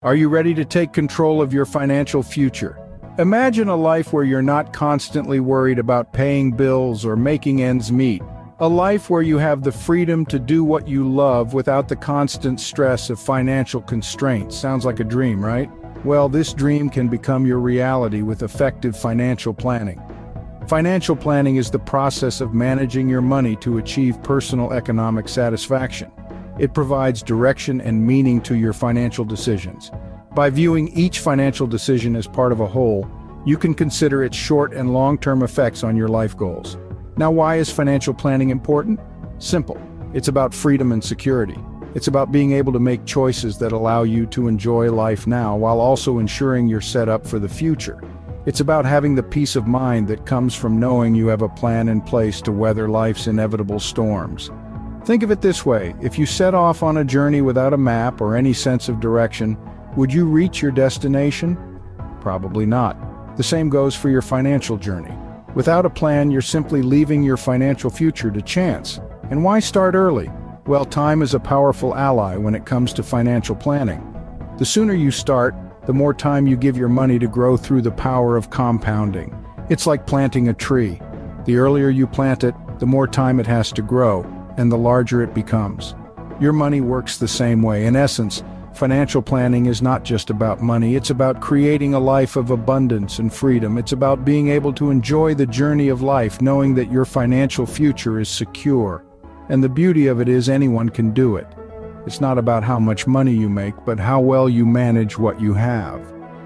Are you ready to take control of your financial future? Imagine a life where you're not constantly worried about paying bills or making ends meet. A life where you have the freedom to do what you love without the constant stress of financial constraints. Sounds like a dream, right? Well, this dream can become your reality with effective financial planning. Financial planning is the process of managing your money to achieve personal economic satisfaction. It provides direction and meaning to your financial decisions. By viewing each financial decision as part of a whole, you can consider its short and long-term effects on your life goals. Now why is financial planning important? Simple. It's about freedom and security. It's about being able to make choices that allow you to enjoy life now while also ensuring you're set up for the future. It's about having the peace of mind that comes from knowing you have a plan in place to weather life's inevitable storms. Think of it this way, if you set off on a journey without a map or any sense of direction, would you reach your destination? Probably not. The same goes for your financial journey. Without a plan, you're simply leaving your financial future to chance. And why start early? Well, time is a powerful ally when it comes to financial planning. The sooner you start, the more time you give your money to grow through the power of compounding. It's like planting a tree. The earlier you plant it, the more time it has to grow, and the larger it becomes. Your money works the same way. In essence, financial planning is not just about money, it's about creating a life of abundance and freedom. It's about being able to enjoy the journey of life knowing that your financial future is secure. And the beauty of it is anyone can do it. It's not about how much money you make, but how well you manage what you have.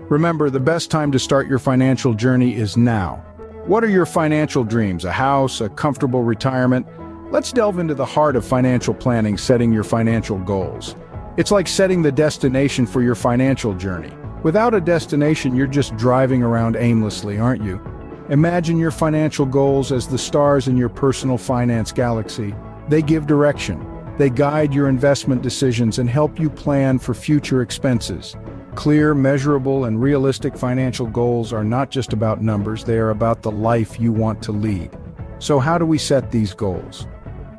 Remember, the best time to start your financial journey is now. What are your financial dreams? A house, a comfortable retirement? Let's delve into the heart of financial planning, setting your financial goals. It's like setting the destination for your financial journey. Without a destination, you're just driving around aimlessly, aren't you? Imagine your financial goals as the stars in your personal finance galaxy. They give direction, they guide your investment decisions and help you plan for future expenses. Clear, measurable, and realistic financial goals are not just about numbers, they are about the life you want to lead. So how do we set these goals?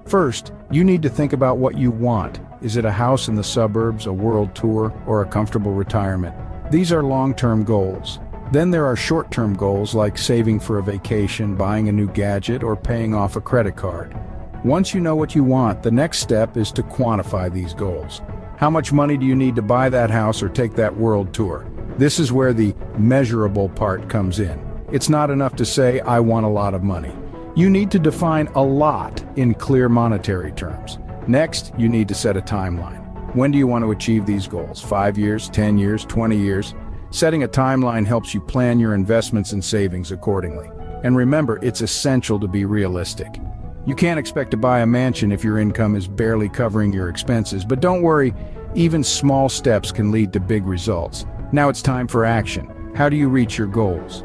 First, you need to think about what you want. Is it a house in the suburbs, a world tour, or a comfortable retirement? These are long-term goals. Then there are short-term goals like saving for a vacation, buying a new gadget, or paying off a credit card. Once you know what you want, the next step is to quantify these goals. How much money do you need to buy that house or take that world tour? This is where the measurable part comes in. It's not enough to say, I want a lot of money. You need to define a lot in clear monetary terms. Next, you need to set a timeline. When do you want to achieve these goals? Five years, 10 years, 20 years? Setting a timeline helps you plan your investments and savings accordingly. And remember, it's essential to be realistic. You can't expect to buy a mansion if your income is barely covering your expenses, but don't worry, even small steps can lead to big results. Now it's time for action. How do you reach your goals?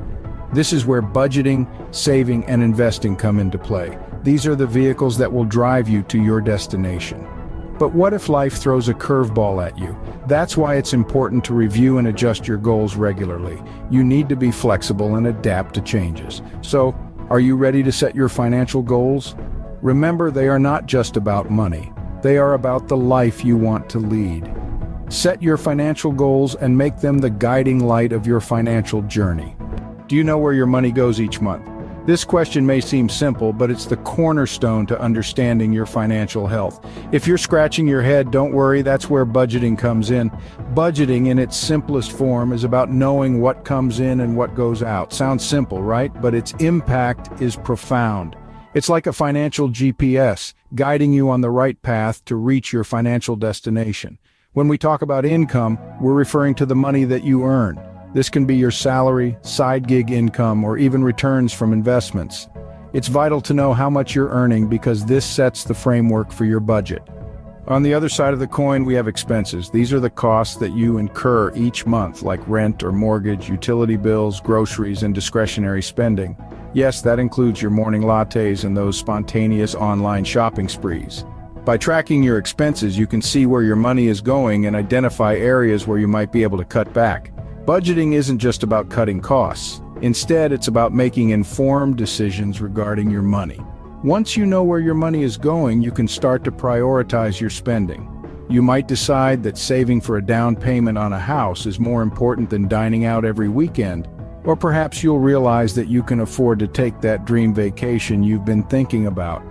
This is where budgeting, saving, and investing come into play. These are the vehicles that will drive you to your destination. But what if life throws a curveball at you? That's why it's important to review and adjust your goals regularly. You need to be flexible and adapt to changes. So, are you ready to set your financial goals? Remember, they are not just about money. They are about the life you want to lead. Set your financial goals and make them the guiding light of your financial journey. Do you know where your money goes each month? This question may seem simple, but it's the cornerstone to understanding your financial health. If you're scratching your head, don't worry, that's where budgeting comes in. Budgeting in its simplest form is about knowing what comes in and what goes out. Sounds simple, right? But its impact is profound. It's like a financial GPS, guiding you on the right path to reach your financial destination. When we talk about income, we're referring to the money that you earn. This can be your salary, side gig income, or even returns from investments. It's vital to know how much you're earning because this sets the framework for your budget. On the other side of the coin, we have expenses. These are the costs that you incur each month, like rent or mortgage, utility bills, groceries, and discretionary spending. Yes, that includes your morning lattes and those spontaneous online shopping sprees. By tracking your expenses, you can see where your money is going and identify areas where you might be able to cut back. Budgeting isn't just about cutting costs. Instead, it's about making informed decisions regarding your money. Once you know where your money is going, you can start to prioritize your spending. You might decide that saving for a down payment on a house is more important than dining out every weekend, or perhaps you'll realize that you can afford to take that dream vacation you've been thinking about.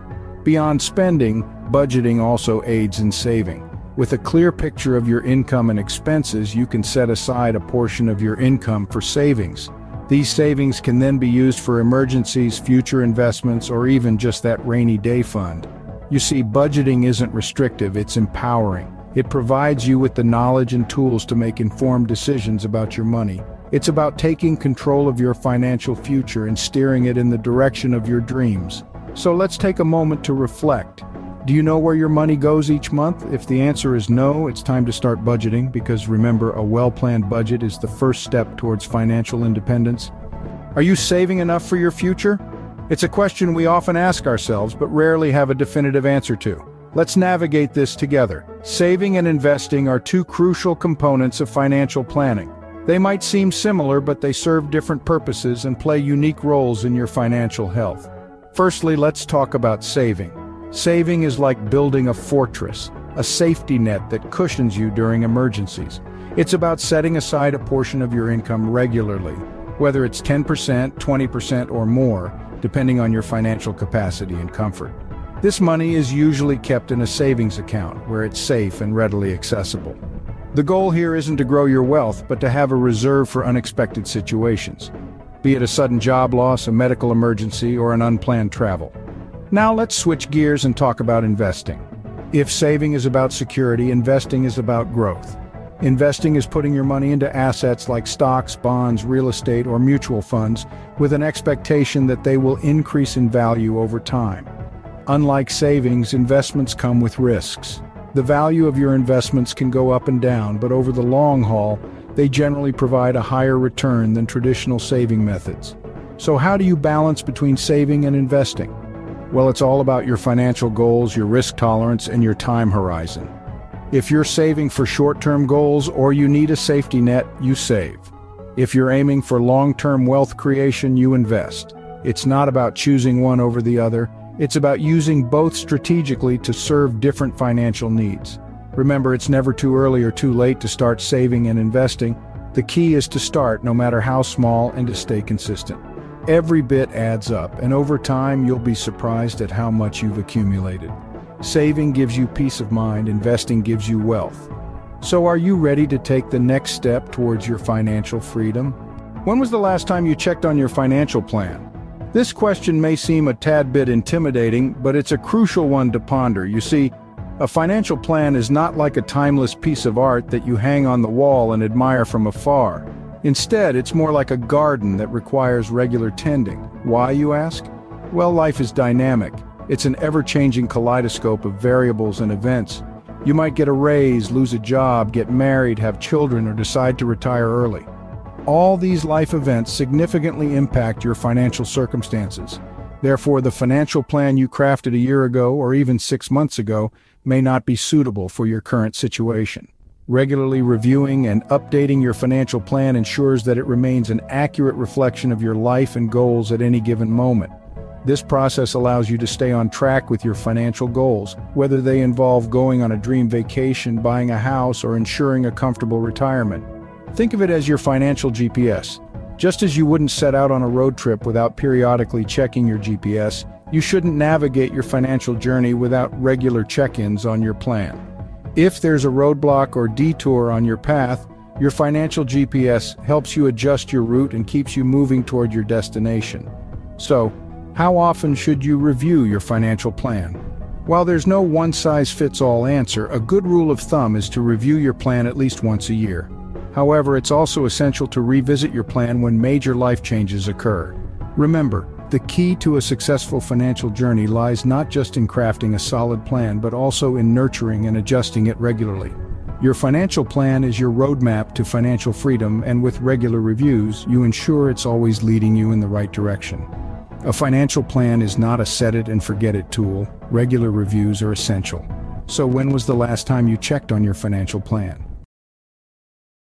Beyond spending, budgeting also aids in saving. With a clear picture of your income and expenses, you can set aside a portion of your income for savings. These savings can then be used for emergencies, future investments, or even just that rainy day fund. You see, budgeting isn't restrictive, it's empowering. It provides you with the knowledge and tools to make informed decisions about your money. It's about taking control of your financial future and steering it in the direction of your dreams. So let's take a moment to reflect. Do you know where your money goes each month? If the answer is no, it's time to start budgeting because remember, a well-planned budget is the first step towards financial independence. Are you saving enough for your future? It's a question we often ask ourselves but rarely have a definitive answer to. Let's navigate this together. Saving and investing are two crucial components of financial planning. They might seem similar, but they serve different purposes and play unique roles in your financial health. Firstly, let's talk about saving. Saving is like building a fortress, a safety net that cushions you during emergencies. It's about setting aside a portion of your income regularly, whether it's 10%, 20%, or more, depending on your financial capacity and comfort. This money is usually kept in a savings account where it's safe and readily accessible. The goal here isn't to grow your wealth, but to have a reserve for unexpected situations, be it a sudden job loss, a medical emergency, or an unplanned travel. Now let's switch gears and talk about investing. If saving is about security, investing is about growth. Investing is putting your money into assets like stocks, bonds, real estate, or mutual funds with an expectation that they will increase in value over time. Unlike savings, investments come with risks. The value of your investments can go up and down, but over the long haul, they generally provide a higher return than traditional saving methods. So how do you balance between saving and investing? Well, it's all about your financial goals, your risk tolerance, and your time horizon. If you're saving for short-term goals or you need a safety net, you save. If you're aiming for long-term wealth creation, you invest. It's not about choosing one over the other, it's about using both strategically to serve different financial needs. Remember, it's never too early or too late to start saving and investing. The key is to start, no matter how small, and to stay consistent. Every bit adds up, and over time you'll be surprised at how much you've accumulated. Saving gives you peace of mind, investing gives you wealth. So are you ready to take the next step towards your financial freedom? When was the last time you checked on your financial plan? This question may seem a tad bit intimidating, but it's a crucial one to ponder. You see, a financial plan is not like a timeless piece of art that you hang on the wall and admire from afar. Instead, it's more like a garden that requires regular tending. Why, you ask? Well, life is dynamic. It's an ever-changing kaleidoscope of variables and events. You might get a raise, lose a job, get married, have children, or decide to retire early. All these life events significantly impact your financial circumstances. Therefore, the financial plan you crafted a year ago or even six months ago may not be suitable for your current situation. Regularly reviewing and updating your financial plan ensures that it remains an accurate reflection of your life and goals at any given moment. This process allows you to stay on track with your financial goals, whether they involve going on a dream vacation, buying a house, or ensuring a comfortable retirement. Think of it as your financial GPS. Just as you wouldn't set out on a road trip without periodically checking your GPS, you shouldn't navigate your financial journey without regular check-ins on your plan. If there's a roadblock or detour on your path, your financial GPS helps you adjust your route and keeps you moving toward your destination. So, how often should you review your financial plan? While there's no one-size-fits-all answer, a good rule of thumb is to review your plan at least once a year. However, it's also essential to revisit your plan when major life changes occur. Remember, the key to a successful financial journey lies not just in crafting a solid plan but also in nurturing and adjusting it regularly. Your financial plan is your roadmap to financial freedom and with regular reviews, you ensure it's always leading you in the right direction. A financial plan is not a set-it-and-forget-it tool. Regular reviews are essential. So when was the last time you checked on your financial plan?